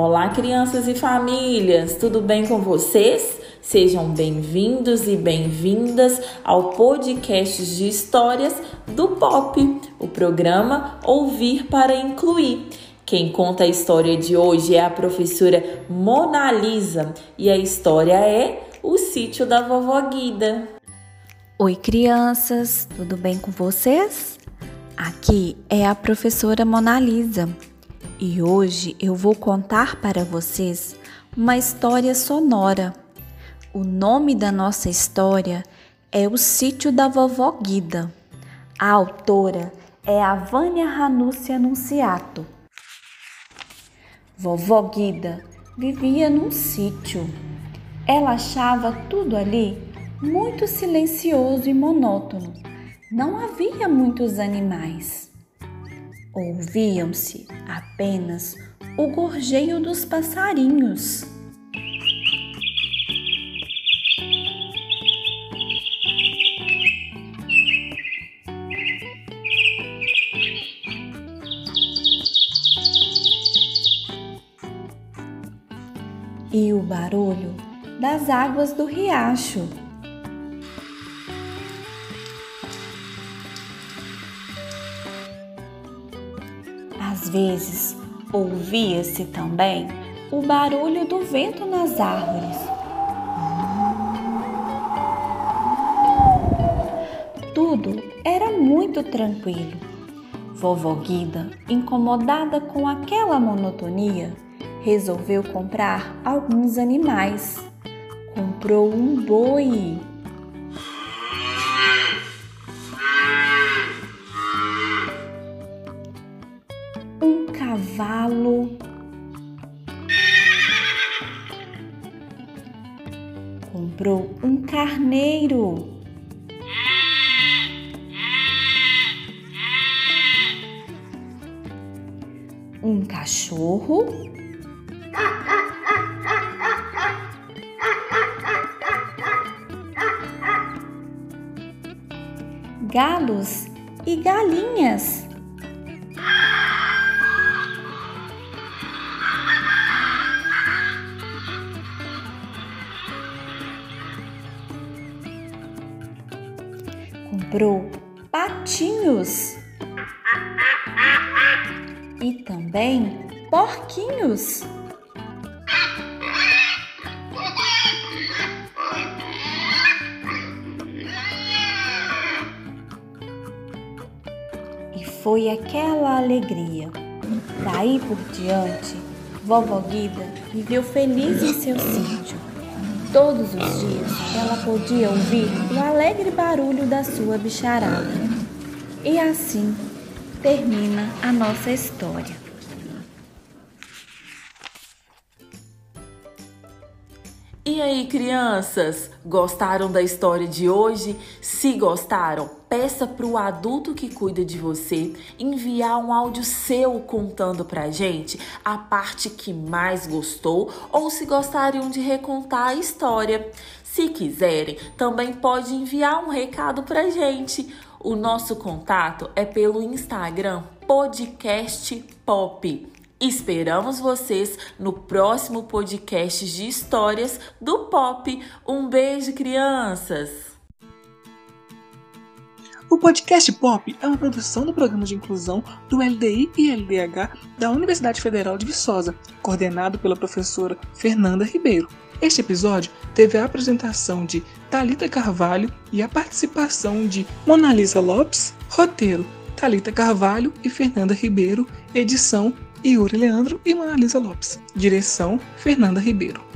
Olá, crianças e famílias, tudo bem com vocês? Sejam bem-vindos e bem-vindas ao podcast de histórias do Pop, o programa Ouvir para Incluir. Quem conta a história de hoje é a professora Mona Lisa e a história é O Sítio da Vovó Guida. Oi, crianças, tudo bem com vocês? Aqui é a professora Mona Lisa e hoje eu vou contar para vocês uma história sonora. O nome da nossa história é O Sítio da Vovó Guida. A autora é a Vânia Ranúcia Anunciato. Vovó Guida vivia num sítio. Ela achava tudo ali muito silencioso e monótono. Não havia muitos animais. Ouviam-se apenas o gorjeio dos passarinhos. E o barulho das águas do riacho. Às vezes, ouvia-se também o barulho do vento nas árvores. Tudo era muito tranquilo. Vovó Guida, incomodada com aquela monotonia, resolveu comprar alguns animais. Comprou um boi cavalo. Comprou um carneiro. Um cachorro. Galos e galinhas. Comprou patinhos e também porquinhos. E foi aquela alegria. Daí por diante, vovó Guida viveu feliz em seu sítio Todos os dias ela podia ouvir o alegre barulho da sua bicharada. E assim termina a nossa história. E aí, crianças, gostaram da história de hoje? Se gostaram, peça para o adulto que cuida de você enviar um áudio seu contando pra gente a parte que mais gostou ou se gostariam de recontar a história. Se quiserem, também pode enviar um recado pra gente. O nosso contato é pelo Instagram Podcast Pop. Esperamos vocês no próximo podcast de histórias do Pop. Um beijo, crianças! O podcast Pop é uma produção do programa de inclusão do LDI e LDH da Universidade Federal de Viçosa, coordenado pela professora Fernanda Ribeiro. Este episódio teve a apresentação de Talita Carvalho e a participação de Monalisa Lopes, roteiro Talita Carvalho e Fernanda Ribeiro, edição Yuri Leandro e Monalisa Lopes. Direção: Fernanda Ribeiro.